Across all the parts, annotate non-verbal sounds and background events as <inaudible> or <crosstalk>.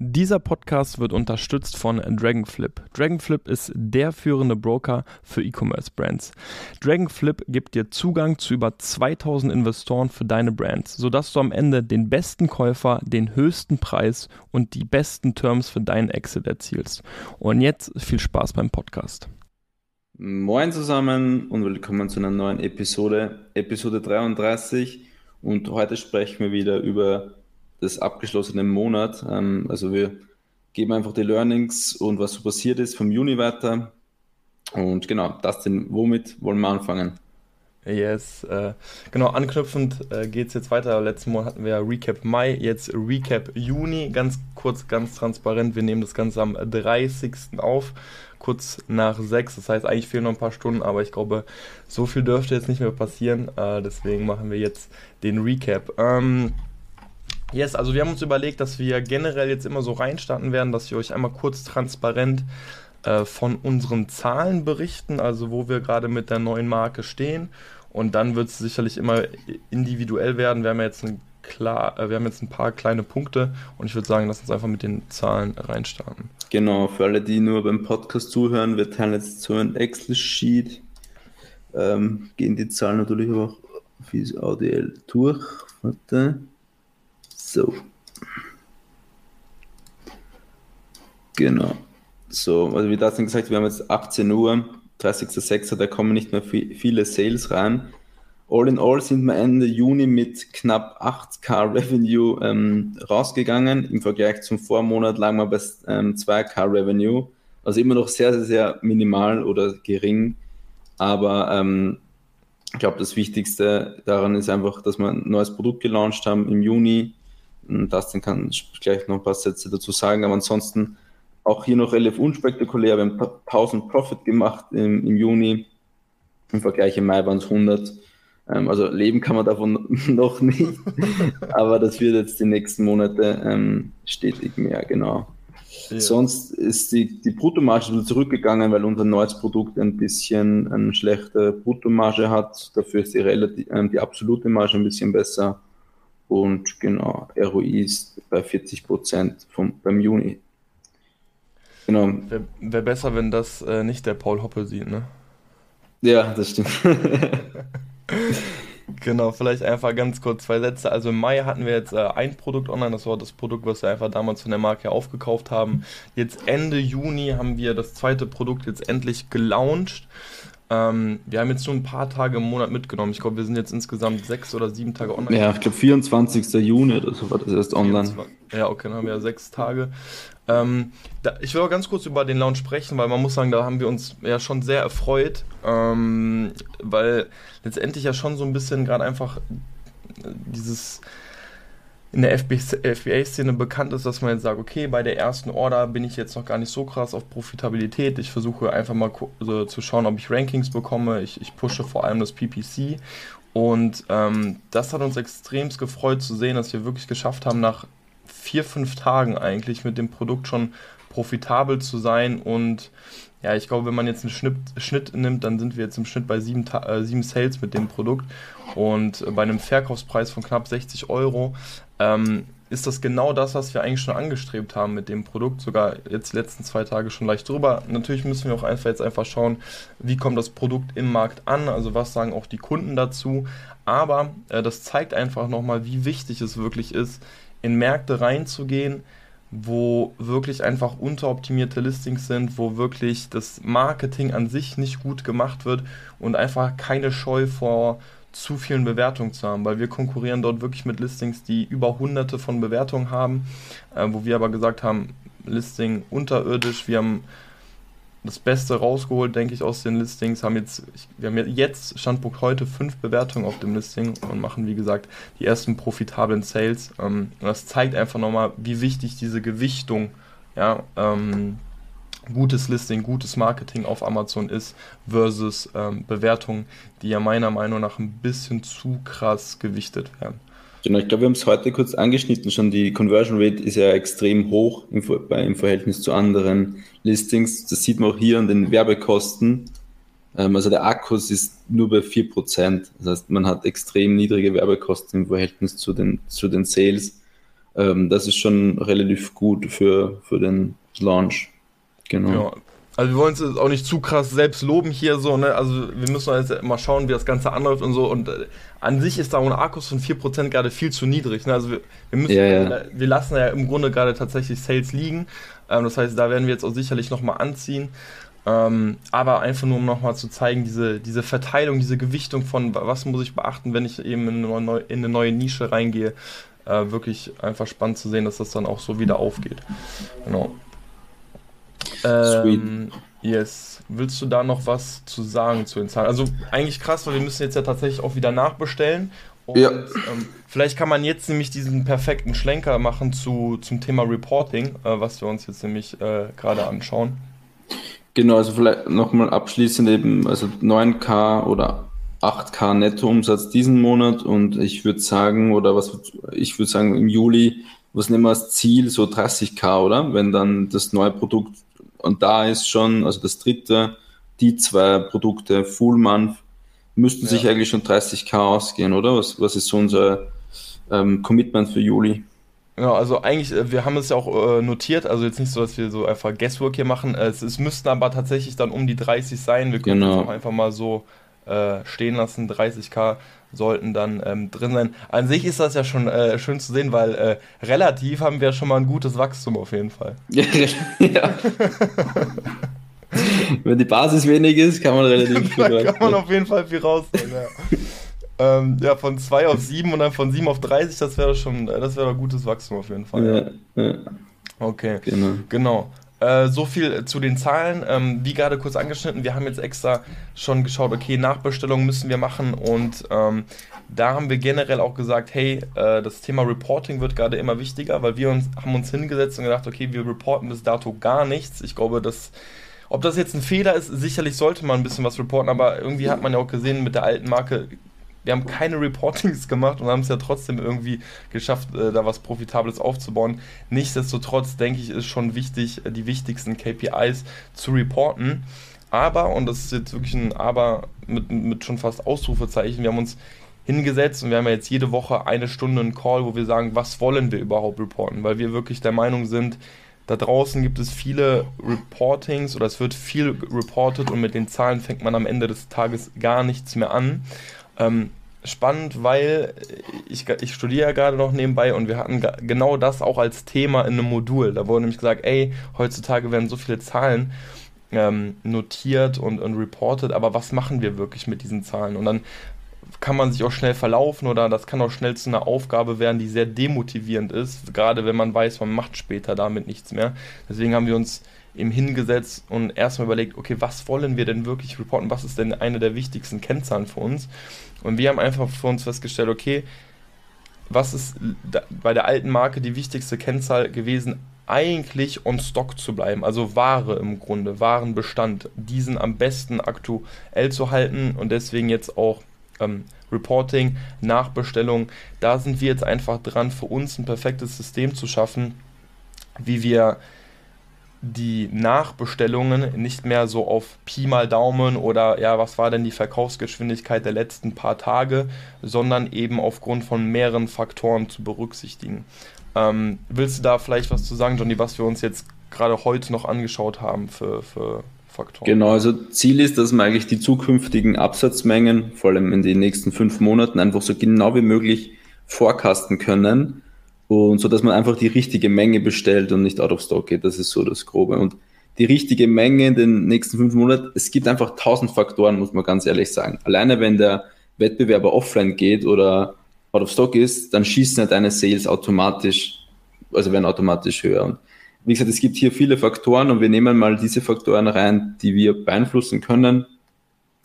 Dieser Podcast wird unterstützt von Dragonflip. Dragonflip ist der führende Broker für E-Commerce-Brands. Dragonflip gibt dir Zugang zu über 2000 Investoren für deine Brands, sodass du am Ende den besten Käufer, den höchsten Preis und die besten Terms für deinen Exit erzielst. Und jetzt viel Spaß beim Podcast. Moin zusammen und willkommen zu einer neuen Episode, Episode 33. Und heute sprechen wir wieder über des abgeschlossenen Monat. Ähm, also wir geben einfach die Learnings und was so passiert ist vom Juni weiter. Und genau, das denn, womit wollen wir anfangen? Yes, äh, genau, anknüpfend äh, geht es jetzt weiter. Letzten Monat hatten wir Recap Mai, jetzt Recap Juni. Ganz kurz, ganz transparent, wir nehmen das Ganze am 30. auf, kurz nach 6. Das heißt, eigentlich fehlen noch ein paar Stunden, aber ich glaube, so viel dürfte jetzt nicht mehr passieren. Äh, deswegen machen wir jetzt den Recap. Ähm, Yes, also wir haben uns überlegt, dass wir generell jetzt immer so reinstarten werden, dass wir euch einmal kurz transparent äh, von unseren Zahlen berichten, also wo wir gerade mit der neuen Marke stehen. Und dann wird es sicherlich immer individuell werden. Wir haben jetzt ein klar, äh, wir haben jetzt ein paar kleine Punkte und ich würde sagen, lass uns einfach mit den Zahlen reinstarten. Genau, für alle, die nur beim Podcast zuhören, wir teilen jetzt so ein Excel-Sheet, ähm, gehen die Zahlen natürlich auch fürs ADL durch. Warte. So. Genau. So, also wie das gesagt, wir haben jetzt 18 Uhr, 30.06., da kommen nicht mehr viele Sales rein. All in all sind wir Ende Juni mit knapp 8k Revenue ähm, rausgegangen. Im Vergleich zum Vormonat lagen wir bei ähm, 2k Revenue. Also immer noch sehr, sehr, sehr minimal oder gering. Aber ähm, ich glaube, das Wichtigste daran ist einfach, dass wir ein neues Produkt gelauncht haben im Juni Dustin kann gleich noch ein paar Sätze dazu sagen, aber ansonsten auch hier noch relativ unspektakulär. Wir haben 1000 Profit gemacht im, im Juni. Im Vergleich im Mai waren es 100. Ähm, also leben kann man davon <laughs> noch nicht. aber das wird jetzt die nächsten Monate ähm, stetig mehr, genau. Ja. Sonst ist die, die Bruttomarge zurückgegangen, weil unser neues Produkt ein bisschen eine schlechte Bruttomarge hat. Dafür ist die, relativ, äh, die absolute Marge ein bisschen besser. Und genau, ROI ist bei 40 Prozent beim Juni. Genau. Wäre wär besser, wenn das äh, nicht der Paul Hoppe sieht, ne? Ja, das stimmt. <laughs> genau, vielleicht einfach ganz kurz zwei Sätze. Also im Mai hatten wir jetzt äh, ein Produkt online, das war das Produkt, was wir einfach damals von der Marke aufgekauft haben. Jetzt Ende Juni haben wir das zweite Produkt jetzt endlich gelauncht. Ähm, wir haben jetzt nur ein paar Tage im Monat mitgenommen. Ich glaube, wir sind jetzt insgesamt sechs oder sieben Tage online. Ja, ich glaube 24. Juni oder so war das erst online. Ja, okay, dann haben wir ja sechs Tage. Ähm, da, ich will auch ganz kurz über den Launch sprechen, weil man muss sagen, da haben wir uns ja schon sehr erfreut, ähm, weil letztendlich ja schon so ein bisschen gerade einfach dieses in der FBA-Szene bekannt ist, dass man jetzt sagt, okay, bei der ersten Order bin ich jetzt noch gar nicht so krass auf Profitabilität. Ich versuche einfach mal so zu schauen, ob ich Rankings bekomme. Ich, ich pushe vor allem das PPC. Und ähm, das hat uns extremst gefreut zu sehen, dass wir wirklich geschafft haben, nach vier, fünf Tagen eigentlich mit dem Produkt schon profitabel zu sein und ja, ich glaube, wenn man jetzt einen Schnitt, Schnitt nimmt, dann sind wir jetzt im Schnitt bei sieben, äh, sieben Sales mit dem Produkt. Und bei einem Verkaufspreis von knapp 60 Euro ähm, ist das genau das, was wir eigentlich schon angestrebt haben mit dem Produkt. Sogar jetzt die letzten zwei Tage schon leicht drüber. Natürlich müssen wir auch einfach jetzt einfach schauen, wie kommt das Produkt im Markt an, also was sagen auch die Kunden dazu. Aber äh, das zeigt einfach nochmal, wie wichtig es wirklich ist, in Märkte reinzugehen, wo wirklich einfach unteroptimierte Listings sind, wo wirklich das Marketing an sich nicht gut gemacht wird und einfach keine Scheu vor zu vielen Bewertungen zu haben, weil wir konkurrieren dort wirklich mit Listings, die über hunderte von Bewertungen haben, äh, wo wir aber gesagt haben, Listing unterirdisch, wir haben das Beste rausgeholt, denke ich, aus den Listings. Haben jetzt, wir haben jetzt, Standpunkt heute, fünf Bewertungen auf dem Listing und machen, wie gesagt, die ersten profitablen Sales. Ähm, und das zeigt einfach nochmal, wie wichtig diese Gewichtung, ja, ähm, gutes Listing, gutes Marketing auf Amazon ist, versus ähm, Bewertungen, die ja meiner Meinung nach ein bisschen zu krass gewichtet werden. Genau, ich glaube, wir haben es heute kurz angeschnitten schon. Die Conversion Rate ist ja extrem hoch im, im Verhältnis zu anderen Listings. Das sieht man auch hier an den Werbekosten. Ähm, also der Akkus ist nur bei 4%. Das heißt, man hat extrem niedrige Werbekosten im Verhältnis zu den, zu den Sales. Ähm, das ist schon relativ gut für, für den Launch. Genau. Ja, also wir wollen uns auch nicht zu krass selbst loben hier so, ne? Also wir müssen jetzt mal schauen, wie das Ganze anläuft und so. Und äh, an sich ist da ein Akkus von 4% gerade viel zu niedrig. Ne? Also wir, wir müssen, ja, ja. wir lassen ja im Grunde gerade tatsächlich Sales liegen. Ähm, das heißt, da werden wir jetzt auch sicherlich nochmal anziehen. Ähm, aber einfach nur, um nochmal zu zeigen, diese, diese Verteilung, diese Gewichtung von was muss ich beachten, wenn ich eben in eine neue, in eine neue Nische reingehe. Äh, wirklich einfach spannend zu sehen, dass das dann auch so wieder aufgeht. Genau. Ähm, yes. Willst du da noch was zu sagen zu den Zahlen? Also eigentlich krass, weil wir müssen jetzt ja tatsächlich auch wieder nachbestellen. Und ja. ähm, vielleicht kann man jetzt nämlich diesen perfekten Schlenker machen zu, zum Thema Reporting, äh, was wir uns jetzt nämlich äh, gerade anschauen. Genau, also vielleicht nochmal abschließend eben, also 9K oder 8K Nettoumsatz diesen Monat und ich würde sagen, oder was ich würde sagen, im Juli, was nehmen wir als Ziel, so 30K, oder? Wenn dann das neue Produkt und da ist schon, also das dritte, die zwei Produkte Full Month müssten ja. sich eigentlich schon 30k ausgehen, oder? Was, was ist so unser ähm, Commitment für Juli? Ja, also eigentlich, äh, wir haben es ja auch äh, notiert, also jetzt nicht so, dass wir so einfach Guesswork hier machen. Es, es müssten aber tatsächlich dann um die 30 sein. Wir können genau. einfach mal so äh, stehen lassen. 30k sollten dann ähm, drin sein. An sich ist das ja schon äh, schön zu sehen, weil äh, relativ haben wir schon mal ein gutes Wachstum auf jeden Fall. <laughs> ja. Wenn die Basis wenig ist, kann man relativ viel Da kann man auf jeden Fall viel rausholen, ja. <laughs> ähm, ja, von 2 auf 7 und dann von 7 auf 30, das wäre schon, das wäre ein gutes Wachstum auf jeden Fall. Ja, ja. Okay, genau. genau. Äh, so viel zu den Zahlen. Ähm, wie gerade kurz angeschnitten, wir haben jetzt extra schon geschaut, okay, Nachbestellungen müssen wir machen und ähm, da haben wir generell auch gesagt, hey, äh, das Thema Reporting wird gerade immer wichtiger, weil wir uns, haben uns hingesetzt und gedacht, okay, wir reporten bis dato gar nichts. Ich glaube, dass ob das jetzt ein Fehler ist, sicherlich sollte man ein bisschen was reporten, aber irgendwie hat man ja auch gesehen, mit der alten Marke wir haben keine Reportings <laughs> gemacht und haben es ja trotzdem irgendwie geschafft, äh, da was Profitables aufzubauen. Nichtsdestotrotz denke ich, ist schon wichtig, äh, die wichtigsten KPIs zu reporten. Aber, und das ist jetzt wirklich ein Aber mit, mit schon fast Ausrufezeichen, wir haben uns hingesetzt und wir haben ja jetzt jede Woche eine Stunde einen Call, wo wir sagen, was wollen wir überhaupt reporten, weil wir wirklich der Meinung sind, da draußen gibt es viele Reportings oder es wird viel reportet und mit den Zahlen fängt man am Ende des Tages gar nichts mehr an. Ähm, spannend, weil ich, ich studiere ja gerade noch nebenbei und wir hatten genau das auch als Thema in einem Modul. Da wurde nämlich gesagt, ey, heutzutage werden so viele Zahlen ähm, notiert und, und reported, aber was machen wir wirklich mit diesen Zahlen? Und dann kann man sich auch schnell verlaufen oder das kann auch schnell zu einer Aufgabe werden, die sehr demotivierend ist, gerade wenn man weiß, man macht später damit nichts mehr. Deswegen haben wir uns eben hingesetzt und erstmal überlegt, okay, was wollen wir denn wirklich reporten? Was ist denn eine der wichtigsten Kennzahlen für uns? Und wir haben einfach für uns festgestellt, okay, was ist bei der alten Marke die wichtigste Kennzahl gewesen? Eigentlich on Stock zu bleiben, also Ware im Grunde, Warenbestand, diesen am besten aktuell zu halten und deswegen jetzt auch ähm, Reporting, Nachbestellung. Da sind wir jetzt einfach dran, für uns ein perfektes System zu schaffen, wie wir die Nachbestellungen nicht mehr so auf Pi mal Daumen oder ja, was war denn die Verkaufsgeschwindigkeit der letzten paar Tage, sondern eben aufgrund von mehreren Faktoren zu berücksichtigen. Ähm, willst du da vielleicht was zu sagen, Johnny, was wir uns jetzt gerade heute noch angeschaut haben für, für Faktoren? Genau, also Ziel ist, dass wir eigentlich die zukünftigen Absatzmengen, vor allem in den nächsten fünf Monaten, einfach so genau wie möglich forecasten können und so, dass man einfach die richtige Menge bestellt und nicht out of stock geht. Das ist so das Grobe. Und die richtige Menge in den nächsten fünf Monaten, es gibt einfach tausend Faktoren, muss man ganz ehrlich sagen. Alleine wenn der Wettbewerber offline geht oder out of stock ist, dann schießen ja deine Sales automatisch, also werden automatisch höher. Und wie gesagt, es gibt hier viele Faktoren und wir nehmen mal diese Faktoren rein, die wir beeinflussen können.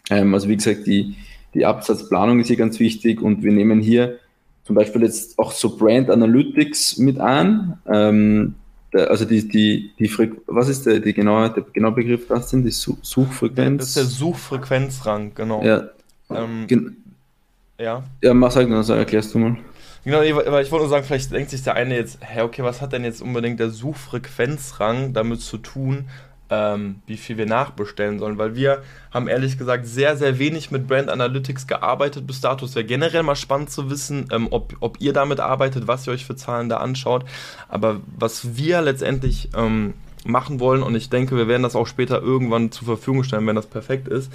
Ähm, also wie gesagt, die, die Absatzplanung ist hier ganz wichtig und wir nehmen hier zum Beispiel jetzt auch so Brand Analytics mit an. Ähm, also die, die, die Frequ was ist der, die genaue, der genaue Begriff das sind? Die Suchfrequenz? Das ist der Suchfrequenzrang, genau. Ja. Ähm, ja. Ja, mach sag, dann erklärst du mal. Genau, weil ich wollte nur sagen, vielleicht denkt sich der eine jetzt, hä, okay, was hat denn jetzt unbedingt der Suchfrequenzrang damit zu tun, ähm, wie viel wir nachbestellen sollen? Weil wir haben ehrlich gesagt sehr, sehr wenig mit Brand Analytics gearbeitet bis dato. Es wäre generell mal spannend zu wissen, ähm, ob, ob ihr damit arbeitet, was ihr euch für Zahlen da anschaut. Aber was wir letztendlich ähm, machen wollen, und ich denke, wir werden das auch später irgendwann zur Verfügung stellen, wenn das perfekt ist,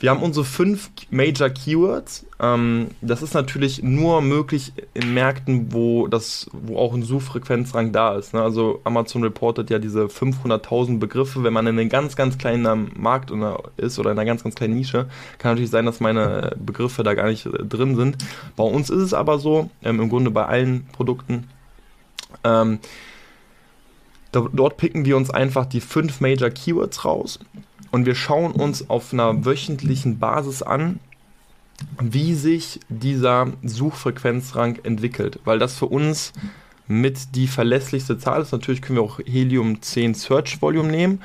wir haben unsere fünf Major Keywords. Ähm, das ist natürlich nur möglich in Märkten, wo, das, wo auch ein Suchfrequenzrang da ist. Ne? Also Amazon reportet ja diese 500.000 Begriffe. Wenn man in einem ganz, ganz kleinen Markt ist oder in einer ganz, ganz kleinen Nische, kann natürlich sein, dass meine Begriffe da gar nicht äh, drin sind. Bei uns ist es aber so, ähm, im Grunde bei allen Produkten. Ähm, dort picken wir uns einfach die fünf Major Keywords raus und wir schauen uns auf einer wöchentlichen Basis an, wie sich dieser Suchfrequenzrang entwickelt, weil das für uns mit die verlässlichste Zahl ist. Natürlich können wir auch Helium 10 Search Volume nehmen,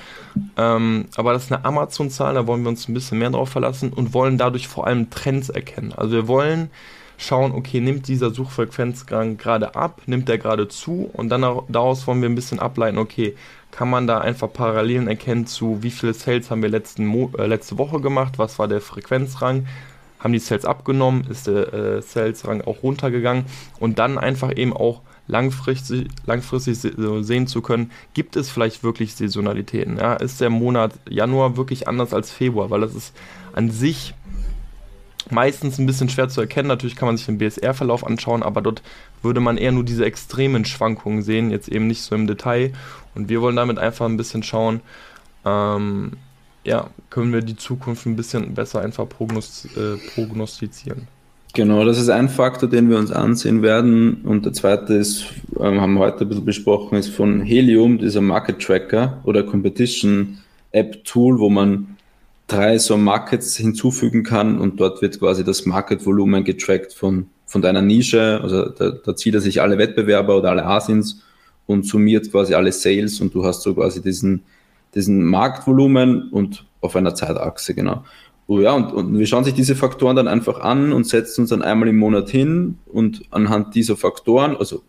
ähm, aber das ist eine Amazon-Zahl, da wollen wir uns ein bisschen mehr drauf verlassen und wollen dadurch vor allem Trends erkennen. Also wir wollen schauen, okay, nimmt dieser Suchfrequenzrang gerade ab, nimmt der gerade zu und dann daraus wollen wir ein bisschen ableiten, okay, kann man da einfach Parallelen erkennen zu, wie viele Sales haben wir letzten Mo äh, letzte Woche gemacht, was war der Frequenzrang, haben die Sales abgenommen, ist der äh, Sales-Rang auch runtergegangen und dann einfach eben auch langfristig, langfristig sehen zu können, gibt es vielleicht wirklich Saisonalitäten. Ja? Ist der Monat Januar wirklich anders als Februar, weil das ist an sich meistens ein bisschen schwer zu erkennen. Natürlich kann man sich den BSR-Verlauf anschauen, aber dort würde man eher nur diese extremen Schwankungen sehen, jetzt eben nicht so im Detail. Und wir wollen damit einfach ein bisschen schauen, ähm, ja, können wir die Zukunft ein bisschen besser einfach prognosti äh, prognostizieren. Genau, das ist ein Faktor, den wir uns ansehen werden. Und der zweite ist, ähm, haben wir heute ein bisschen besprochen, ist von Helium, dieser Market Tracker oder Competition App Tool, wo man drei so Markets hinzufügen kann und dort wird quasi das Market-Volumen getrackt von, von deiner Nische. Also da, da zieht er sich alle Wettbewerber oder alle Asins und summiert quasi alle Sales und du hast so quasi diesen, diesen Marktvolumen und auf einer Zeitachse, genau. Oh ja, und, und wir schauen sich diese Faktoren dann einfach an und setzen uns dann einmal im Monat hin und anhand dieser Faktoren, also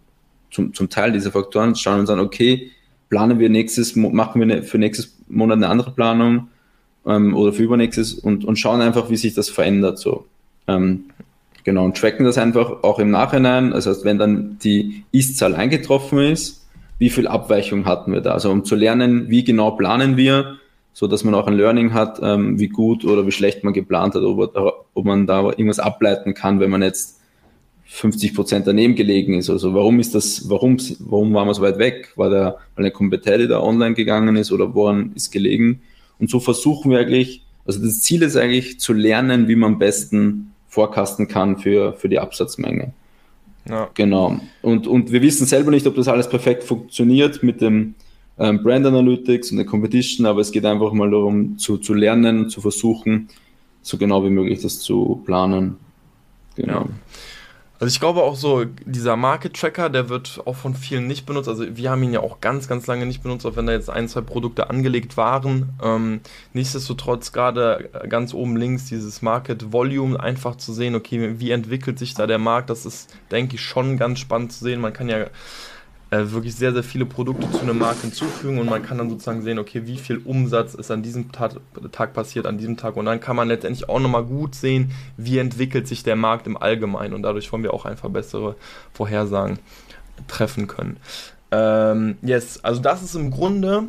zum, zum Teil dieser Faktoren, schauen wir uns an, okay, planen wir nächstes, machen wir eine, für nächstes Monat eine andere Planung, ähm, oder für übernächstes und, und schauen einfach, wie sich das verändert. So. Ähm, genau, und tracken das einfach auch im Nachhinein. Das heißt, wenn dann die Ist-Zahl eingetroffen ist, wie viel Abweichung hatten wir da? Also um zu lernen, wie genau planen wir, so dass man auch ein Learning hat, ähm, wie gut oder wie schlecht man geplant hat, ob, ob man da irgendwas ableiten kann, wenn man jetzt 50 Prozent daneben gelegen ist. Also warum ist das, warum, warum waren wir so weit weg? War der, weil eine Competitor online gegangen ist oder woran ist gelegen? Und so versuchen wir eigentlich, also das Ziel ist eigentlich zu lernen, wie man am besten vorkasten kann für, für die Absatzmenge. Ja. Genau. Und, und wir wissen selber nicht, ob das alles perfekt funktioniert mit dem ähm, Brand Analytics und der Competition, aber es geht einfach mal darum, zu, zu lernen, zu versuchen, so genau wie möglich das zu planen. Genau. Ja. Also ich glaube auch so, dieser Market Tracker, der wird auch von vielen nicht benutzt. Also wir haben ihn ja auch ganz, ganz lange nicht benutzt, auch wenn da jetzt ein, zwei Produkte angelegt waren. Ähm, nichtsdestotrotz gerade ganz oben links dieses Market Volume einfach zu sehen, okay, wie entwickelt sich da der Markt, das ist, denke ich, schon ganz spannend zu sehen. Man kann ja äh, wirklich sehr, sehr viele Produkte zu einem Markt hinzufügen und man kann dann sozusagen sehen, okay, wie viel Umsatz ist an diesem Tag, Tag passiert, an diesem Tag und dann kann man letztendlich auch nochmal gut sehen, wie entwickelt sich der Markt im Allgemeinen und dadurch wollen wir auch einfach bessere Vorhersagen treffen können. Ähm, yes, also das ist im Grunde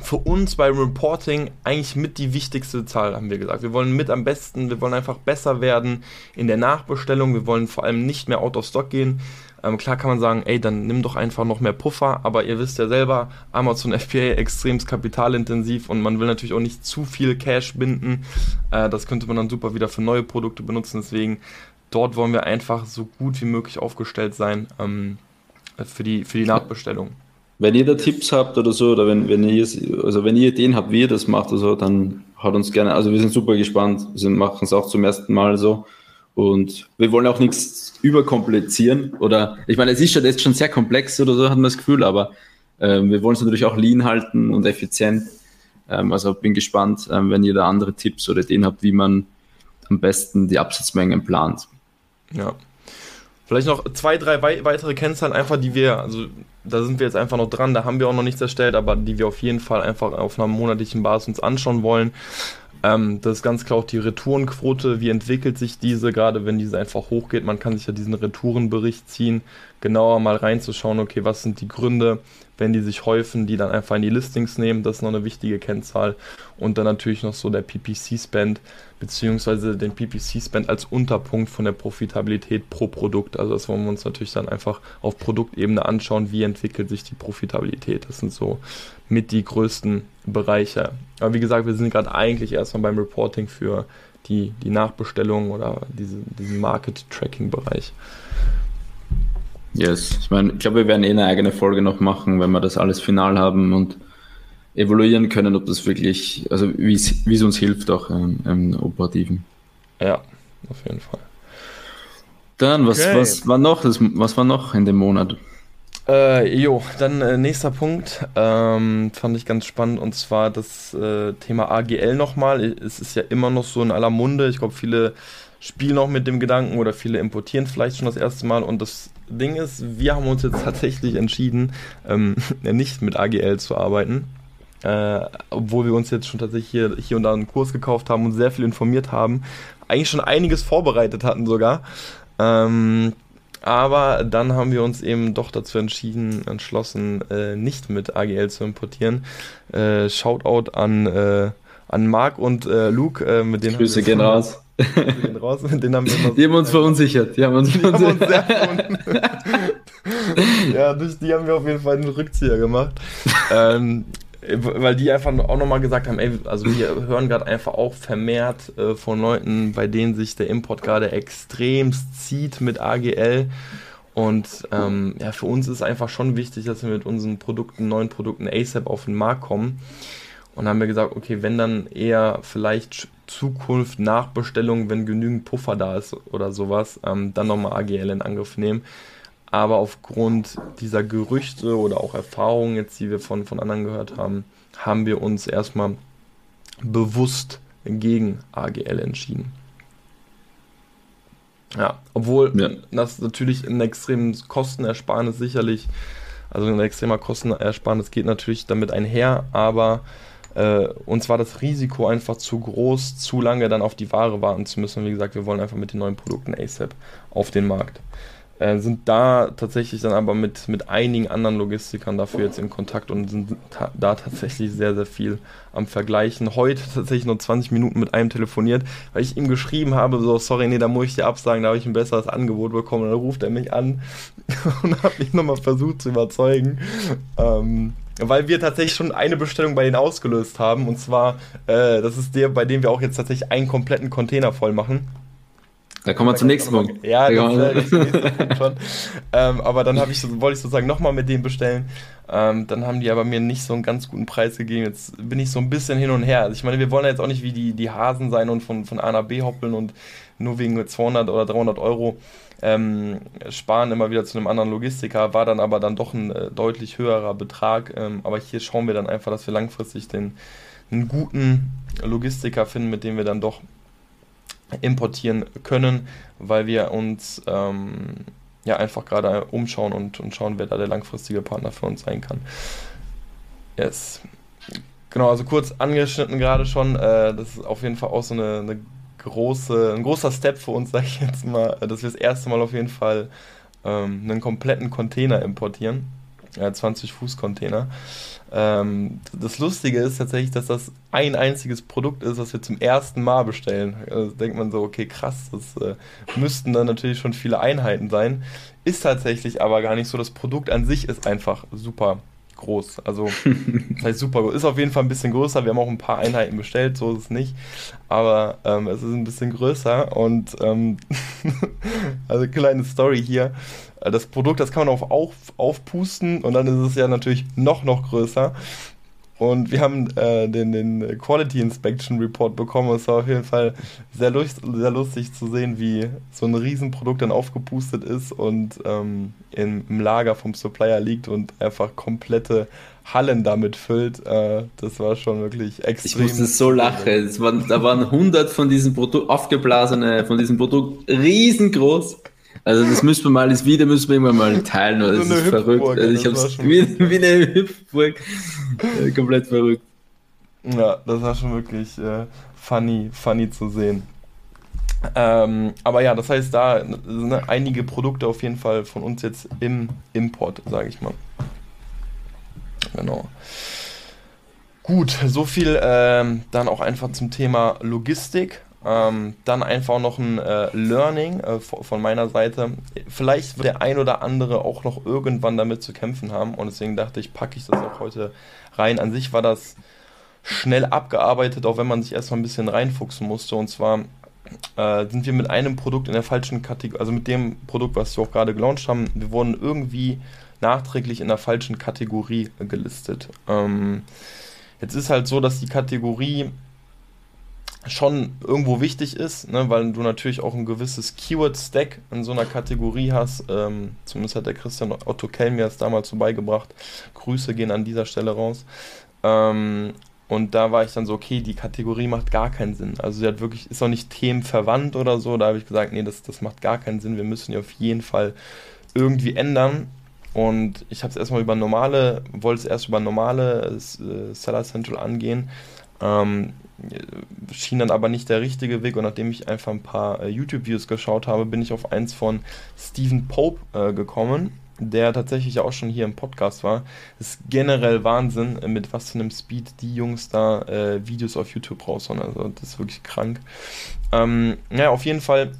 für uns beim Reporting eigentlich mit die wichtigste Zahl, haben wir gesagt. Wir wollen mit am besten, wir wollen einfach besser werden in der Nachbestellung. Wir wollen vor allem nicht mehr out of stock gehen. Ähm, klar kann man sagen, ey, dann nimm doch einfach noch mehr Puffer, aber ihr wisst ja selber, Amazon <laughs> FBA extrem kapitalintensiv und man will natürlich auch nicht zu viel Cash binden. Äh, das könnte man dann super wieder für neue Produkte benutzen. Deswegen dort wollen wir einfach so gut wie möglich aufgestellt sein ähm, für, die, für die Nachbestellung. Wenn ihr da Tipps habt oder so, oder wenn, wenn ihr also wenn ihr Ideen habt, wie ihr das macht oder so, dann haut uns gerne. Also wir sind super gespannt. Wir machen es auch zum ersten Mal so. Und wir wollen auch nichts überkomplizieren. Oder ich meine, es ist schon, jetzt schon sehr komplex oder so, hat man das Gefühl, aber äh, wir wollen es natürlich auch lean halten und effizient. Ähm, also bin gespannt, ähm, wenn ihr da andere Tipps oder Ideen habt, wie man am besten die Absatzmengen plant. Ja. Vielleicht noch zwei, drei wei weitere Kennzahlen, einfach die wir, also da sind wir jetzt einfach noch dran, da haben wir auch noch nichts erstellt, aber die wir auf jeden Fall einfach auf einer monatlichen Basis uns anschauen wollen. Ähm, das ist ganz klar auch die Retourenquote. Wie entwickelt sich diese, gerade wenn diese einfach hochgeht? Man kann sich ja diesen Retourenbericht ziehen, genauer mal reinzuschauen, okay, was sind die Gründe, wenn die sich häufen, die dann einfach in die Listings nehmen. Das ist noch eine wichtige Kennzahl. Und dann natürlich noch so der PPC-Spend, beziehungsweise den PPC-Spend als Unterpunkt von der Profitabilität pro Produkt. Also das wollen wir uns natürlich dann einfach auf Produktebene anschauen, wie entwickelt sich die Profitabilität. Das sind so mit die größten Bereiche. Aber wie gesagt, wir sind gerade eigentlich erstmal beim Reporting für die, die Nachbestellung oder diese, diesen Market-Tracking-Bereich. Yes, ich meine, ich glaube, wir werden eh eine eigene Folge noch machen, wenn wir das alles final haben und evaluieren können, ob das wirklich, also wie es uns hilft auch ähm, im Operativen. Ja, auf jeden Fall. Dann, was, okay. was war noch? Was war noch in dem Monat? Äh, jo, dann äh, nächster Punkt, ähm, fand ich ganz spannend und zwar das äh, Thema AGL nochmal. Es ist ja immer noch so in aller Munde. Ich glaube, viele spielen noch mit dem Gedanken oder viele importieren vielleicht schon das erste Mal. Und das Ding ist, wir haben uns jetzt <laughs> tatsächlich entschieden, ähm, <laughs> nicht mit AGL zu arbeiten. Äh, obwohl wir uns jetzt schon tatsächlich hier, hier und da einen Kurs gekauft haben und sehr viel informiert haben. Eigentlich schon einiges vorbereitet hatten sogar. Ähm, aber dann haben wir uns eben doch dazu entschieden, entschlossen, äh, nicht mit AGL zu importieren. Äh, Shoutout an, äh, an Marc und äh, Luke, äh, mit denen Grüße gehen raus. Gehen raus. Mit denen haben wir <laughs> immer die haben uns verunsichert. Die haben uns, die verunsichert. Haben uns <laughs> ja, durch die haben wir auf jeden Fall einen Rückzieher gemacht. <laughs> ähm, weil die einfach auch nochmal gesagt haben, ey, also wir hören gerade einfach auch vermehrt äh, von Leuten, bei denen sich der Import gerade extremst zieht mit AGL. Und ähm, ja, für uns ist einfach schon wichtig, dass wir mit unseren Produkten, neuen Produkten ASAP auf den Markt kommen. Und haben wir gesagt, okay, wenn dann eher vielleicht Zukunft Nachbestellung, wenn genügend Puffer da ist oder sowas, ähm, dann nochmal AGL in Angriff nehmen aber aufgrund dieser Gerüchte oder auch Erfahrungen jetzt, die wir von, von anderen gehört haben, haben wir uns erstmal bewusst gegen AGL entschieden. Ja, obwohl ja. das natürlich ein extremes Kostenersparnis sicherlich, also ein extremer Kostenersparnis geht natürlich damit einher, aber äh, uns war das Risiko einfach zu groß, zu lange dann auf die Ware warten zu müssen. Wie gesagt, wir wollen einfach mit den neuen Produkten ASAP auf den Markt. Äh, sind da tatsächlich dann aber mit, mit einigen anderen Logistikern dafür jetzt in Kontakt und sind ta da tatsächlich sehr, sehr viel am Vergleichen. Heute tatsächlich nur 20 Minuten mit einem telefoniert, weil ich ihm geschrieben habe, so, sorry, nee, da muss ich dir absagen, da habe ich ein besseres Angebot bekommen. Und dann ruft er mich an <laughs> und hat mich nochmal versucht zu überzeugen. Ähm, weil wir tatsächlich schon eine Bestellung bei denen ausgelöst haben. Und zwar, äh, das ist der, bei dem wir auch jetzt tatsächlich einen kompletten Container voll machen. Da kommen wir zum nächsten Punkt. Ja, das, äh, das nächste Punkt schon. <laughs> Ähm, aber dann ich so, wollte ich sozusagen nochmal mit dem bestellen. Ähm, dann haben die aber mir nicht so einen ganz guten Preis gegeben. Jetzt bin ich so ein bisschen hin und her. Also ich meine, wir wollen ja jetzt auch nicht wie die, die Hasen sein und von, von A nach B hoppeln und nur wegen 200 oder 300 Euro ähm, sparen immer wieder zu einem anderen Logistiker. War dann aber dann doch ein äh, deutlich höherer Betrag. Ähm, aber hier schauen wir dann einfach, dass wir langfristig den, einen guten Logistiker finden, mit dem wir dann doch importieren können, weil wir uns ähm, ja einfach gerade umschauen und, und schauen, wer da der langfristige Partner für uns sein kann. Yes. Genau, also kurz angeschnitten gerade schon. Äh, das ist auf jeden Fall auch so eine, eine große, ein großer Step für uns, <laughs> sage ich jetzt mal, dass wir das erste Mal auf jeden Fall ähm, einen kompletten Container importieren. Ja, 20 Fuß Container. Ähm, das Lustige ist tatsächlich, dass das ein einziges Produkt ist, was wir zum ersten Mal bestellen. Also denkt man so, okay, krass, das äh, müssten dann natürlich schon viele Einheiten sein. Ist tatsächlich aber gar nicht so. Das Produkt an sich ist einfach super groß. Also, das heißt super groß. Ist auf jeden Fall ein bisschen größer. Wir haben auch ein paar Einheiten bestellt, so ist es nicht. Aber ähm, es ist ein bisschen größer und ähm, <laughs> also kleine Story hier. Äh, das Produkt, das kann man auch auf, aufpusten und dann ist es ja natürlich noch, noch größer. Und wir haben äh, den, den Quality Inspection Report bekommen. Es war auf jeden Fall sehr, lust, sehr lustig zu sehen, wie so ein Riesenprodukt dann aufgepustet ist und ähm, im, im, Lager vom Supplier liegt und einfach komplette Hallen damit füllt. Äh, das war schon wirklich extrem. Ich musste so lachen. Waren, da waren 100 von diesen Produkt, aufgeblasene, von diesem Produkt riesengroß Also das müssen wir mal, das Video müssen wir irgendwann mal teilen, weil das so ist verrückt. Also ich hab's wie, wie eine Hüpfburg. komplett verrückt. Ja, das war schon wirklich äh, funny, funny zu sehen. Ähm, aber ja, das heißt, da sind einige Produkte auf jeden Fall von uns jetzt im Import, sage ich mal. Genau. Gut, so viel ähm, dann auch einfach zum Thema Logistik. Ähm, dann einfach noch ein äh, Learning äh, von meiner Seite. Vielleicht wird der ein oder andere auch noch irgendwann damit zu kämpfen haben und deswegen dachte ich, packe ich das auch heute rein. An sich war das schnell abgearbeitet, auch wenn man sich erstmal ein bisschen reinfuchsen musste. Und zwar äh, sind wir mit einem Produkt in der falschen Kategorie, also mit dem Produkt, was wir auch gerade gelauncht haben, wir wurden irgendwie nachträglich in der falschen Kategorie gelistet. Ähm, jetzt ist halt so, dass die Kategorie schon irgendwo wichtig ist, ne, weil du natürlich auch ein gewisses Keyword-Stack in so einer Kategorie hast. Ähm, zumindest hat der Christian Otto Kell mir das damals so beigebracht. Grüße gehen an dieser Stelle raus. Ähm, und da war ich dann so, okay, die Kategorie macht gar keinen Sinn. Also sie hat wirklich, ist auch nicht themenverwandt oder so. Da habe ich gesagt, nee, das, das macht gar keinen Sinn. Wir müssen die auf jeden Fall irgendwie ändern. Und ich habe es erstmal über normale, wollte es erst über normale äh, Seller Central angehen. Ähm, schien dann aber nicht der richtige Weg und nachdem ich einfach ein paar äh, YouTube-Videos geschaut habe, bin ich auf eins von Stephen Pope äh, gekommen der tatsächlich auch schon hier im Podcast war. ist generell Wahnsinn, äh, mit was für einem Speed die Jungs da äh, Videos auf YouTube raushauen. Also das ist wirklich krank. Ähm, ja, auf jeden Fall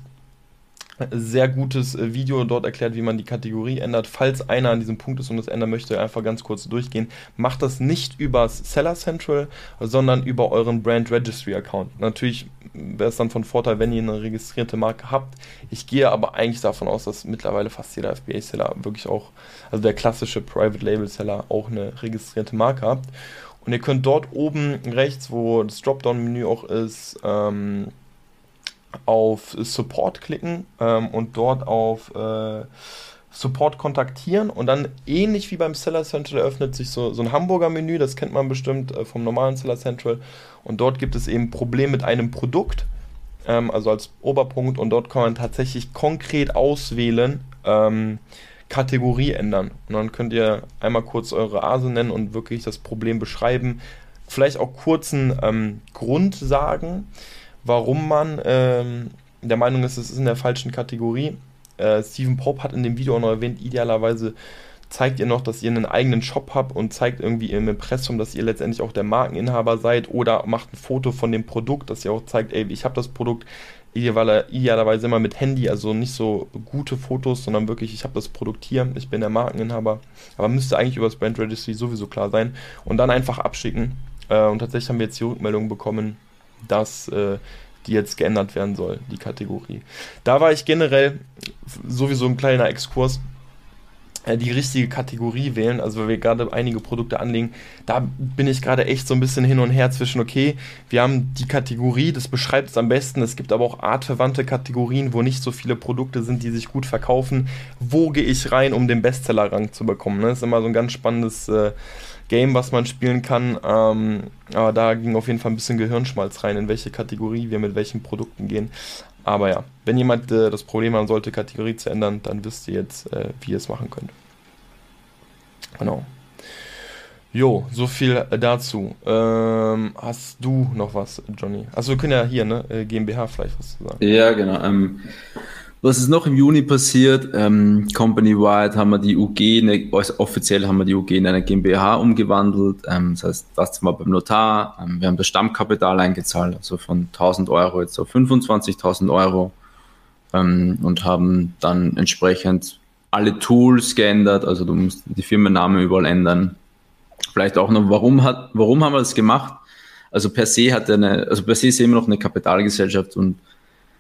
sehr gutes äh, Video dort erklärt, wie man die Kategorie ändert. Falls einer an diesem Punkt ist und das ändern möchte, einfach ganz kurz durchgehen. Macht das nicht über Seller Central, sondern über euren Brand Registry Account. Natürlich wäre es dann von Vorteil, wenn ihr eine registrierte Marke habt. Ich gehe aber eigentlich davon aus, dass mittlerweile fast jeder FBA-Seller wirklich auch, also der klassische Private Label Seller auch eine registrierte Marke habt. Und ihr könnt dort oben rechts, wo das Dropdown-Menü auch ist, ähm, auf Support klicken ähm, und dort auf äh, Support kontaktieren. Und dann ähnlich wie beim Seller Central öffnet sich so, so ein Hamburger Menü, das kennt man bestimmt äh, vom normalen Seller Central. Und dort gibt es eben Probleme mit einem Produkt, ähm, also als Oberpunkt. Und dort kann man tatsächlich konkret auswählen, ähm, Kategorie ändern. Und dann könnt ihr einmal kurz eure Ase nennen und wirklich das Problem beschreiben, vielleicht auch kurzen ähm, Grund sagen, warum man ähm, der Meinung ist, es ist in der falschen Kategorie. Äh, Stephen Pope hat in dem Video auch noch erwähnt, idealerweise zeigt ihr noch, dass ihr einen eigenen Shop habt und zeigt irgendwie im Impressum, dass ihr letztendlich auch der Markeninhaber seid oder macht ein Foto von dem Produkt, dass ihr auch zeigt, ey, ich habe das Produkt idealerweise immer mit Handy, also nicht so gute Fotos, sondern wirklich, ich habe das Produkt hier, ich bin der Markeninhaber, aber müsste eigentlich über das Brand Registry sowieso klar sein und dann einfach abschicken. Äh, und tatsächlich haben wir jetzt die Rückmeldung bekommen, dass äh, die jetzt geändert werden soll, die Kategorie. Da war ich generell sowieso ein kleiner Exkurs äh, die richtige Kategorie wählen, also weil wir gerade einige Produkte anlegen, da bin ich gerade echt so ein bisschen hin und her zwischen, okay, wir haben die Kategorie, das beschreibt es am besten, es gibt aber auch artverwandte Kategorien, wo nicht so viele Produkte sind, die sich gut verkaufen. Wo gehe ich rein, um den Bestseller-Rang zu bekommen? Ne? Das ist immer so ein ganz spannendes äh, Game, was man spielen kann. Ähm, aber da ging auf jeden Fall ein bisschen Gehirnschmalz rein, in welche Kategorie wir mit welchen Produkten gehen. Aber ja, wenn jemand äh, das Problem haben sollte, Kategorie zu ändern, dann wisst ihr jetzt, äh, wie ihr es machen könnt. Genau. Jo, so viel dazu. Ähm, hast du noch was, Johnny? Also wir können ja hier, ne, äh, GmbH vielleicht was zu sagen. Ja, genau. Ähm, was ist noch im Juni passiert? Ähm, Company-wide haben wir die UG, eine, also offiziell haben wir die UG in eine GmbH umgewandelt. Ähm, das heißt, das mal beim Notar. Ähm, wir haben das Stammkapital eingezahlt, also von 1000 Euro jetzt auf 25.000 Euro ähm, und haben dann entsprechend alle Tools geändert. Also du musst die Firmenname überall ändern. Vielleicht auch noch, warum hat, warum haben wir das gemacht? Also per se hat eine, also per se ist immer noch eine Kapitalgesellschaft und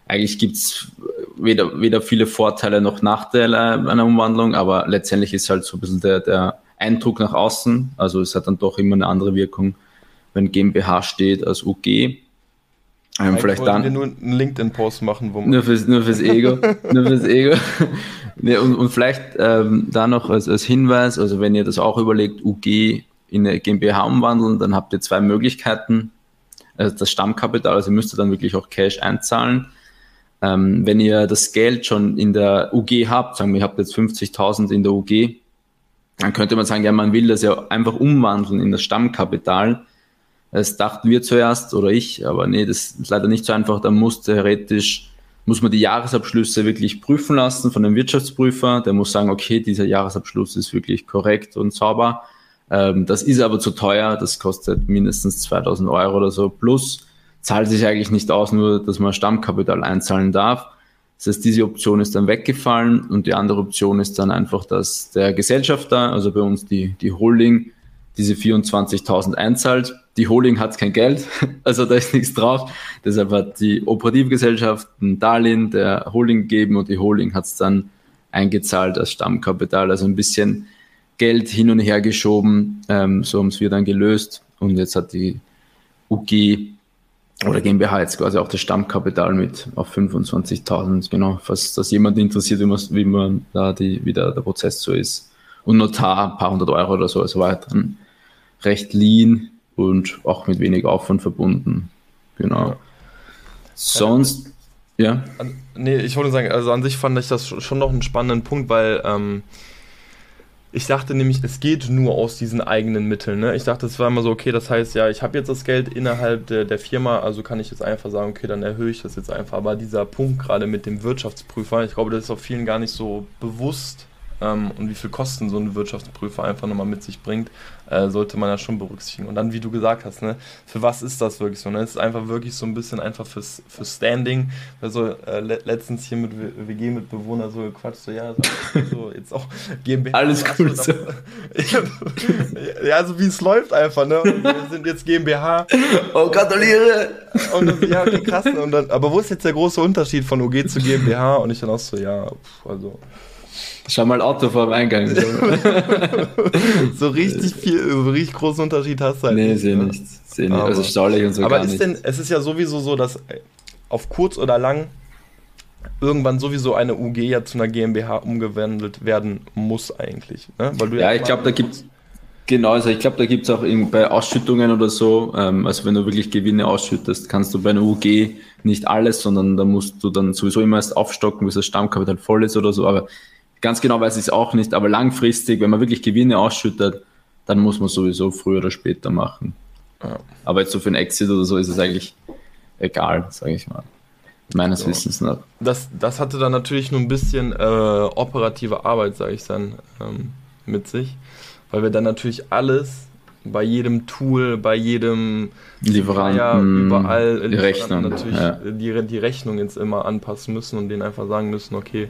eigentlich gibt's weder, weder viele Vorteile noch Nachteile einer Umwandlung, aber letztendlich ist halt so ein bisschen der, der Eindruck nach außen. Also es hat dann doch immer eine andere Wirkung, wenn GmbH steht als UG. Ähm, vielleicht dann. wir nur einen LinkedIn-Post machen, wo man nur fürs, nur fürs Ego. <laughs> nur fürs Ego. nee, und, und vielleicht ähm, da noch als, als Hinweis, also wenn ihr das auch überlegt, UG in eine GmbH umwandeln, dann habt ihr zwei Möglichkeiten. Also das Stammkapital, also müsst ihr dann wirklich auch Cash einzahlen ähm, wenn ihr das Geld schon in der UG habt, sagen wir, ihr habt jetzt 50.000 in der UG, dann könnte man sagen, ja, man will das ja einfach umwandeln in das Stammkapital. Das dachten wir zuerst oder ich, aber nee, das ist leider nicht so einfach. Da muss theoretisch, muss man die Jahresabschlüsse wirklich prüfen lassen von dem Wirtschaftsprüfer. Der muss sagen, okay, dieser Jahresabschluss ist wirklich korrekt und sauber. Ähm, das ist aber zu teuer. Das kostet mindestens 2000 Euro oder so. Plus zahlt sich eigentlich nicht aus, nur dass man Stammkapital einzahlen darf. Das heißt, diese Option ist dann weggefallen und die andere Option ist dann einfach, dass der Gesellschafter, also bei uns die, die Holding, diese 24.000 einzahlt. Die Holding hat kein Geld, <laughs> also da ist nichts drauf. Deshalb hat die Operativgesellschaft ein Darlehen der Holding gegeben und die Holding hat es dann eingezahlt als Stammkapital. Also ein bisschen Geld hin und her geschoben. Ähm, so haben es wir dann gelöst. Und jetzt hat die UG oder GmbH jetzt quasi auch das Stammkapital mit auf 25.000, genau, falls das jemand interessiert, wie man, wie man da die, wie der, der Prozess so ist. Und Notar, ein paar hundert Euro oder so, also war dann recht lean und auch mit wenig Aufwand verbunden. Genau. Ja. Sonst, ja. Nee, ich wollte sagen, also an sich fand ich das schon noch einen spannenden Punkt, weil ähm, ich dachte nämlich, es geht nur aus diesen eigenen Mitteln. Ne? Ich dachte, es war immer so, okay, das heißt, ja, ich habe jetzt das Geld innerhalb der, der, Firma, also kann ich jetzt einfach sagen, okay, dann erhöhe ich das jetzt einfach. Aber dieser Punkt gerade mit dem Wirtschaftsprüfer, ich glaube, das ist auch vielen gar nicht so bewusst, ähm, und wie viel Kosten so ein Wirtschaftsprüfer einfach nochmal mit sich bringt, äh, sollte man ja schon berücksichtigen. Und dann, wie du gesagt hast, ne, für was ist das wirklich so? Ne? Es ist einfach wirklich so ein bisschen einfach fürs, für Standing. Also äh, le letztens hier mit WG mit Bewohner so gequatscht, so ja, so jetzt auch GmbH. Alles cool. So. <laughs> ja, also wie es läuft einfach, ne? Und wir sind jetzt GmbH. Oh, gratuliere! Und das, ja, okay, krass. Und dann, aber wo ist jetzt der große Unterschied von OG zu GmbH? Und ich dann auch so, ja, also Schau mal Auto vor dem Eingang. so <laughs> richtig viel, so richtig großen Unterschied hast du halt Nee, sehe ne? nicht. Seh nicht. also staulich und so Aber ist nicht. denn, es ist ja sowieso so, dass auf kurz oder lang irgendwann sowieso eine UG ja zu einer GmbH umgewandelt werden muss eigentlich. Ne? Weil du ja, ja ich glaube, da gibt es Genau, also ich glaube, da gibt es auch bei Ausschüttungen oder so, ähm, also wenn du wirklich Gewinne ausschüttest, kannst du bei einer UG nicht alles, sondern da musst du dann sowieso immer erst aufstocken, bis das Stammkapital voll ist oder so. Aber Ganz genau weiß ich es auch nicht, aber langfristig, wenn man wirklich Gewinne ausschüttet, dann muss man sowieso früher oder später machen. Ja. Aber jetzt so für ein Exit oder so ist es eigentlich egal, sage ich mal. Meines so. Wissens nach. Das, das hatte dann natürlich nur ein bisschen äh, operative Arbeit, sage ich dann, ähm, mit sich, weil wir dann natürlich alles bei jedem Tool, bei jedem Lieferanten, ja, überall die Rechnung, natürlich ja. die, die Rechnung jetzt immer anpassen müssen und denen einfach sagen müssen, okay,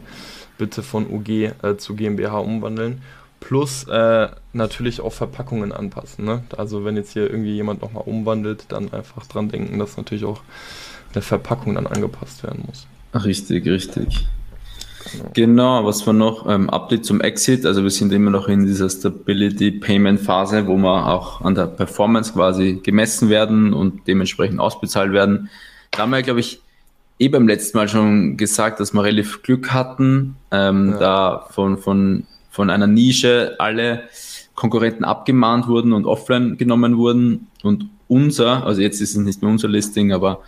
bitte von UG äh, zu GmbH umwandeln. Plus äh, natürlich auch Verpackungen anpassen. Ne? Also wenn jetzt hier irgendwie jemand nochmal umwandelt, dann einfach dran denken, dass natürlich auch eine Verpackung dann angepasst werden muss. Richtig, richtig. Genau, genau was war noch? Ähm, Update zum Exit. Also wir sind immer noch in dieser Stability Payment Phase, wo wir auch an der Performance quasi gemessen werden und dementsprechend ausbezahlt werden. Da haben wir, glaube ich, eh beim letzten Mal schon gesagt, dass wir relativ Glück hatten, ähm, ja. da von, von, von einer Nische alle Konkurrenten abgemahnt wurden und offline genommen wurden und unser, also jetzt ist es nicht mehr unser Listing, aber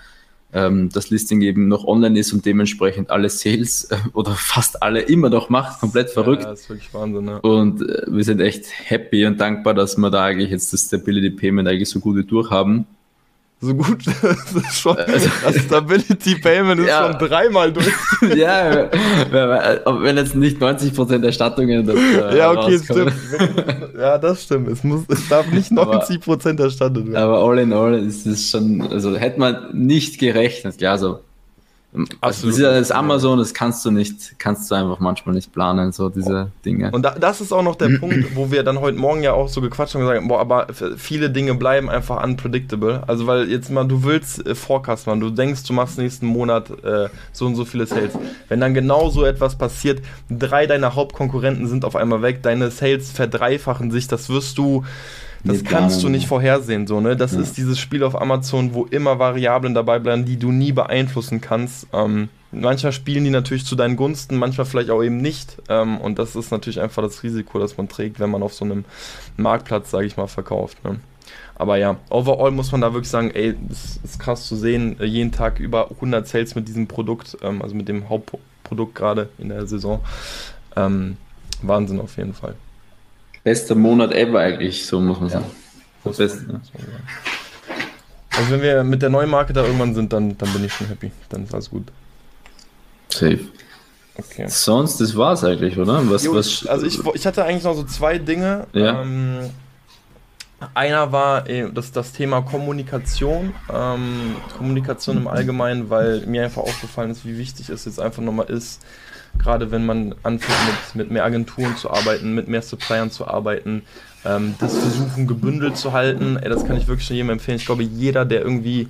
ähm, das Listing eben noch online ist und dementsprechend alle Sales äh, <laughs> oder fast alle immer noch macht, komplett verrückt. Ja, ist wirklich Wahnsinn, ja. Und äh, wir sind echt happy und dankbar, dass wir da eigentlich jetzt das Stability Payment eigentlich so gut durch haben so gut. <laughs> Das, ist schon, also, das Stability Payment ist ja. schon dreimal durch. <laughs> ja, wenn jetzt nicht 90% Erstattungen. Das, äh, ja, okay, stimmt. Ja, das stimmt. Es, muss, es darf nicht 90% aber, erstattet werden. Aber all in all ist es schon, also hätte man nicht gerechnet. Ja, so also, das Amazon, das kannst du nicht, kannst du einfach manchmal nicht planen, so diese Dinge. Und da, das ist auch noch der Punkt, wo wir dann heute Morgen ja auch so gequatscht haben und gesagt, boah, aber viele Dinge bleiben einfach unpredictable. Also weil jetzt mal, du willst äh, Forecast machen, du denkst, du machst nächsten Monat äh, so und so viele Sales. Wenn dann genau so etwas passiert, drei deiner Hauptkonkurrenten sind auf einmal weg, deine Sales verdreifachen sich, das wirst du das kannst du nicht vorhersehen, so, ne? Das ja. ist dieses Spiel auf Amazon, wo immer Variablen dabei bleiben, die du nie beeinflussen kannst. Ähm, manchmal spielen die natürlich zu deinen Gunsten, manchmal vielleicht auch eben nicht. Ähm, und das ist natürlich einfach das Risiko, das man trägt, wenn man auf so einem Marktplatz, sage ich mal, verkauft. Ne? Aber ja, overall muss man da wirklich sagen, ey, das ist krass zu sehen, äh, jeden Tag über 100 Sales mit diesem Produkt, ähm, also mit dem Hauptprodukt gerade in der Saison. Ähm, Wahnsinn auf jeden Fall. Bester Monat ever eigentlich, so muss man sagen. Ja. Beste. Ja. Also wenn wir mit der neuen Marke da irgendwann sind, dann, dann bin ich schon happy. Dann ist alles gut. Safe. Okay. Sonst, das war's eigentlich, oder? Was, jo, was, also ich, ich hatte eigentlich noch so zwei Dinge. Ja. Ähm, einer war das, das Thema Kommunikation, ähm, Kommunikation im Allgemeinen, weil mir einfach aufgefallen ist, wie wichtig es jetzt einfach nochmal ist, gerade wenn man anfängt mit, mit mehr Agenturen zu arbeiten, mit mehr Suppliern zu arbeiten, ähm, das versuchen gebündelt zu halten. Ey, das kann ich wirklich jedem empfehlen. Ich glaube, jeder, der irgendwie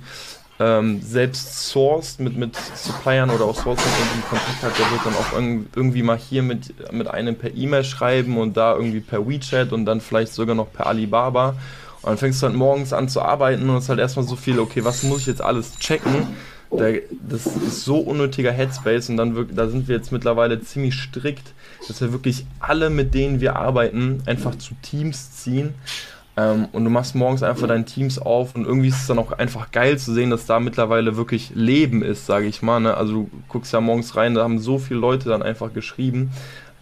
ähm, selbst sourced mit, mit Suppliern oder auch Sourcing in Kontakt hat, der wird dann auch irgendwie mal hier mit, mit einem per E-Mail schreiben und da irgendwie per WeChat und dann vielleicht sogar noch per Alibaba. Und dann fängst du halt morgens an zu arbeiten und es ist halt erstmal so viel, okay, was muss ich jetzt alles checken? Der, das ist so unnötiger Headspace und dann wirklich, da sind wir jetzt mittlerweile ziemlich strikt, dass wir wirklich alle, mit denen wir arbeiten, einfach zu Teams ziehen ähm, und du machst morgens einfach deine Teams auf und irgendwie ist es dann auch einfach geil zu sehen, dass da mittlerweile wirklich Leben ist, sage ich mal. Ne? Also du guckst ja morgens rein, da haben so viele Leute dann einfach geschrieben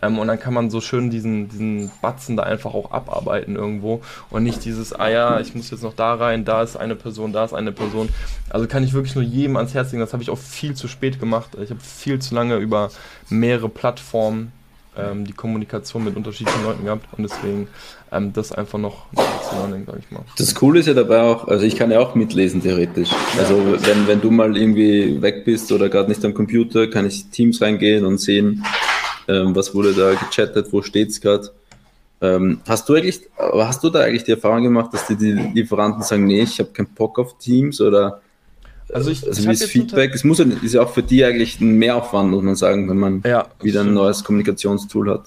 ähm, und dann kann man so schön diesen, diesen Batzen da einfach auch abarbeiten irgendwo und nicht dieses, ah ja, ich muss jetzt noch da rein, da ist eine Person, da ist eine Person. Also kann ich wirklich nur jedem ans Herz legen. Das habe ich auch viel zu spät gemacht. Ich habe viel zu lange über mehrere Plattformen ähm, die Kommunikation mit unterschiedlichen Leuten gehabt und deswegen ähm, das einfach noch zu lernen, sag ich mal. Das Coole ist ja dabei auch, also ich kann ja auch mitlesen theoretisch. Also wenn, wenn du mal irgendwie weg bist oder gerade nicht am Computer, kann ich Teams reingehen und sehen, ähm, was wurde da gechattet, wo steht's gerade. Ähm, hast du eigentlich, hast du da eigentlich die Erfahrung gemacht, dass die, die Lieferanten sagen, nee, ich habe keinen Bock auf Teams oder also, ich, also ich wie ist Feedback? Es muss ja, ist ja auch für die eigentlich ein Mehraufwand, muss man sagen, wenn man ja, wieder ein neues Kommunikationstool hat.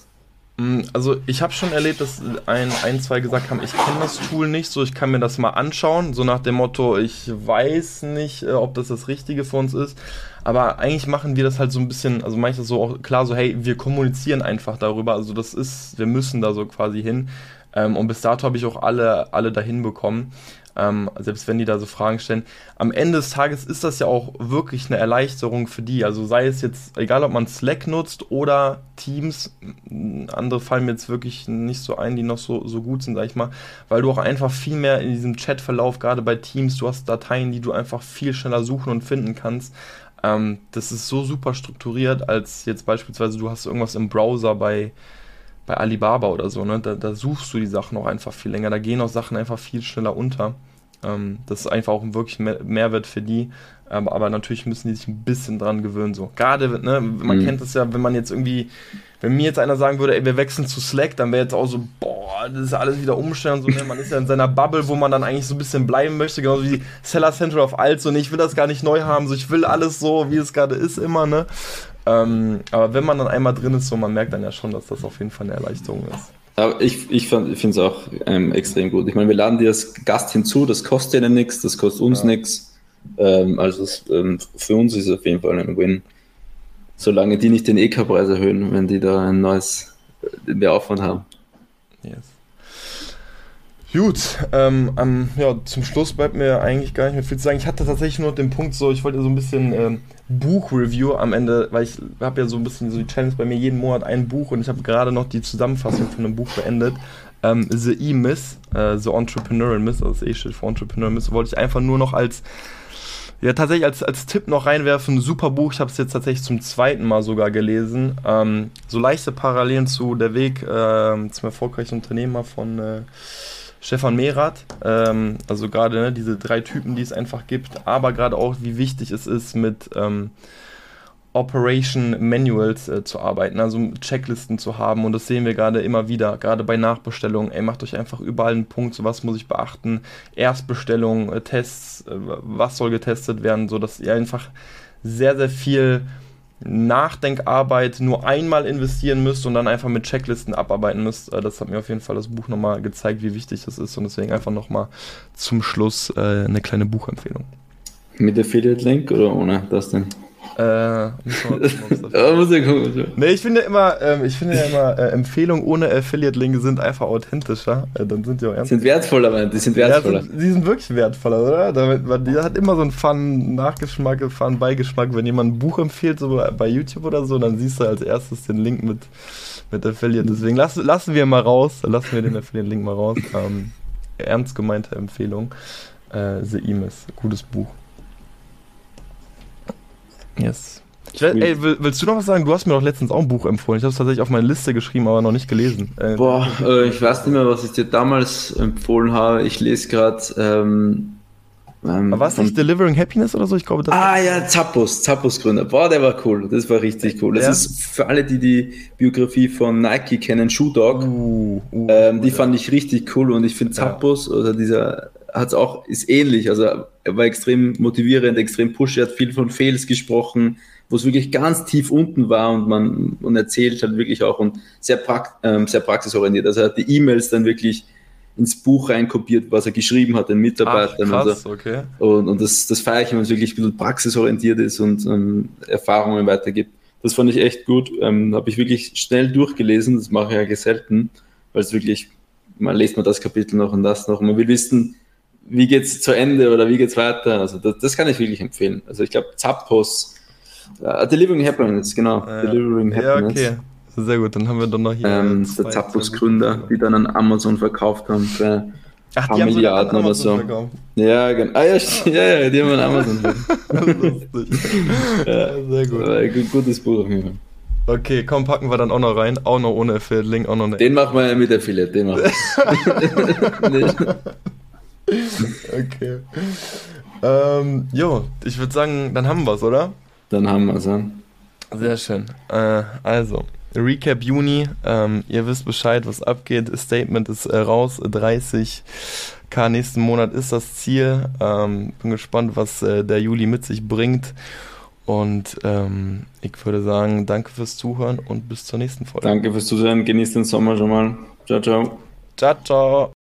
Mm, also ich habe schon erlebt, dass ein, ein, zwei gesagt haben, ich kenne das Tool nicht, so ich kann mir das mal anschauen, so nach dem Motto, ich weiß nicht, äh, ob das das Richtige für uns ist. Aber eigentlich machen wir das halt so ein bisschen, also manchmal so auch klar, so hey, wir kommunizieren einfach darüber, also das ist, wir müssen da so quasi hin. Ähm, und bis dato habe ich auch alle, alle dahin bekommen ähm, selbst wenn die da so Fragen stellen. Am Ende des Tages ist das ja auch wirklich eine Erleichterung für die. Also sei es jetzt, egal ob man Slack nutzt oder Teams, andere fallen mir jetzt wirklich nicht so ein, die noch so, so gut sind, sag ich mal, weil du auch einfach viel mehr in diesem Chatverlauf, gerade bei Teams, du hast Dateien, die du einfach viel schneller suchen und finden kannst. Ähm, das ist so super strukturiert, als jetzt beispielsweise du hast irgendwas im Browser bei bei Alibaba oder so, ne? Da, da, suchst du die Sachen auch einfach viel länger. Da gehen auch Sachen einfach viel schneller unter. Ähm, das ist einfach auch ein wirklich Mehr Mehrwert für die. Aber, aber, natürlich müssen die sich ein bisschen dran gewöhnen. So. Gerade, ne, man mhm. kennt das ja, wenn man jetzt irgendwie, wenn mir jetzt einer sagen würde, ey, wir wechseln zu Slack, dann wäre jetzt auch so, boah, das ist alles wieder umstellen. So, ne? Man ist ja in seiner Bubble, wo man dann eigentlich so ein bisschen bleiben möchte, genauso wie Seller Central of Alt. So, ne, ich will das gar nicht neu haben, so, ich will alles so, wie es gerade ist, immer, ne? Ähm, aber wenn man dann einmal drin ist, so man merkt dann ja schon, dass das auf jeden Fall eine Erleichterung ist. Aber ich, ich finde es auch ähm, extrem gut. Ich meine, wir laden dir als Gast hinzu, das kostet ihnen nichts, das kostet uns ja. nichts. Ähm, also es, ähm, für uns ist es auf jeden Fall ein Win. Solange die nicht den EK-Preis erhöhen, wenn die da ein neues, äh, mehr Aufwand haben. Yes. Gut, ähm, ähm, ja, zum Schluss bleibt mir eigentlich gar nicht mehr viel zu sagen. Ich hatte tatsächlich nur den Punkt so, ich wollte so ein bisschen ähm, Buchreview am Ende, weil ich habe ja so ein bisschen so die Challenge bei mir jeden Monat ein Buch und ich habe gerade noch die Zusammenfassung von einem Buch beendet. Ähm, The E-Miss, äh, The Entrepreneurial Miss, also das E steht für Entrepreneurial Miss, wollte ich einfach nur noch als ja, tatsächlich als, als Tipp noch reinwerfen, super Buch, ich habe es jetzt tatsächlich zum zweiten Mal sogar gelesen. Ähm, so leichte Parallelen zu Der Weg äh, zum erfolgreichen Unternehmer von äh, Stefan Mehrath, ähm, also gerade ne, diese drei Typen, die es einfach gibt, aber gerade auch, wie wichtig es ist, mit ähm, Operation Manuals äh, zu arbeiten, also Checklisten zu haben. Und das sehen wir gerade immer wieder, gerade bei Nachbestellungen, ey, macht euch einfach überall einen Punkt, so was muss ich beachten, Erstbestellung, äh, Tests, äh, was soll getestet werden, so dass ihr einfach sehr, sehr viel Nachdenkarbeit nur einmal investieren müsst und dann einfach mit Checklisten abarbeiten müsst. Äh, das hat mir auf jeden Fall das Buch nochmal gezeigt, wie wichtig das ist und deswegen einfach nochmal zum Schluss äh, eine kleine Buchempfehlung. Mit Affiliate-Link oder ohne das denn? Äh, muss <laughs> man Ja, muss ich gucken. Nee, ich finde ja immer, ähm, ich finde ja immer, äh, Empfehlungen ohne Affiliate-Linke sind einfach authentischer. Äh, dann sind die auch Die ernst. sind wertvoller, man. Die sind Ja, wertvoller. sind, die sind wirklich wertvoller, oder? Damit, weil die hat immer so einen Fun-Nachgeschmack, Fun-Beigeschmack. Wenn jemand ein Buch empfiehlt, so bei YouTube oder so, dann siehst du als erstes den Link mit, mit Affiliate. Deswegen lass, lassen wir mal raus, lassen wir den Affiliate-Link mal raus. Ähm, ernst gemeinte Empfehlung. Äh, The Emis, gutes Buch. Yes. Ich, weiß- ey, will, willst du noch was sagen? Du hast mir doch letztens auch ein Buch empfohlen. Ich habe es tatsächlich auf meine Liste geschrieben, aber noch nicht gelesen. Äh, Boah, äh, ich weiß nicht mehr, was ich dir damals empfohlen habe. Ich lese gerade. Ähm, ähm, war es nicht Delivering Happiness oder so? Ich glaube, das Ah ja, Zappos, Zappos Gründer. Boah, der war cool. Das war richtig cool. Das Ja? ist für alle, die die Biografie von Nike kennen, Shoe Dog. Uh, uh, Ähm, die ja. fand ich richtig cool und ich finde Ja. Zappos oder dieser hat's auch ist ähnlich. Also er war extrem motivierend, extrem push. Er hat viel von Fails gesprochen, wo es wirklich ganz tief unten war und man und erzählt hat wirklich auch und sehr, prakt, ähm, sehr praxisorientiert. Also er hat die E-Mails dann wirklich ins Buch reinkopiert, was er geschrieben hat den Ach, Mitarbeitern. krass, Also, okay. und, und das, das feiere ich, wenn es wirklich ein bisschen praxisorientiert ist und ähm, Erfahrungen weitergibt. Das fand ich echt gut. Ähm, Habe ich wirklich schnell durchgelesen. Das mache ich eigentlich selten, weil es wirklich, man liest mal das Kapitel noch und das noch. Und man will wissen, wie geht's zu Ende oder wie geht's weiter. Also das, das kann ich wirklich empfehlen. Also ich glaube, Zappos, äh, Delivering Happiness, genau. Ja. Delivering Ja, Happiness. okay. Sehr gut, dann haben wir dann noch hier. Ähm, der Zappos-Gründer, die dann an Amazon verkauft haben für Ach, paar die haben sogar Milliarden oder so. verkauft. ja, genau. Ah, ja, ja, ja, die haben an Amazon. <laughs> Lustig. ja, sehr gut. Gu- gutes Buch auf jeden Fall. Okay, komm, packen wir dann auch noch rein. Auch noch ohne Affiliate-Link, auch noch eine. Den machen wir mit Affiliate, den machen wir. <laughs> <laughs> Okay. Ähm, jo, ich würde sagen, dann haben wir's, oder? Dann haben wir es. Ja. Sehr schön. Äh, also, Recap Juni. Ähm, ihr wisst Bescheid, was abgeht. Statement ist äh, raus. 30k nächsten Monat ist das Ziel. Ähm, bin gespannt, was äh, der Juli mit sich bringt. Und ähm, ich würde sagen, danke fürs Zuhören und bis zur nächsten Folge. Danke fürs Zuhören. Genießt den Sommer schon mal. Ciao, ciao. Ciao, ciao.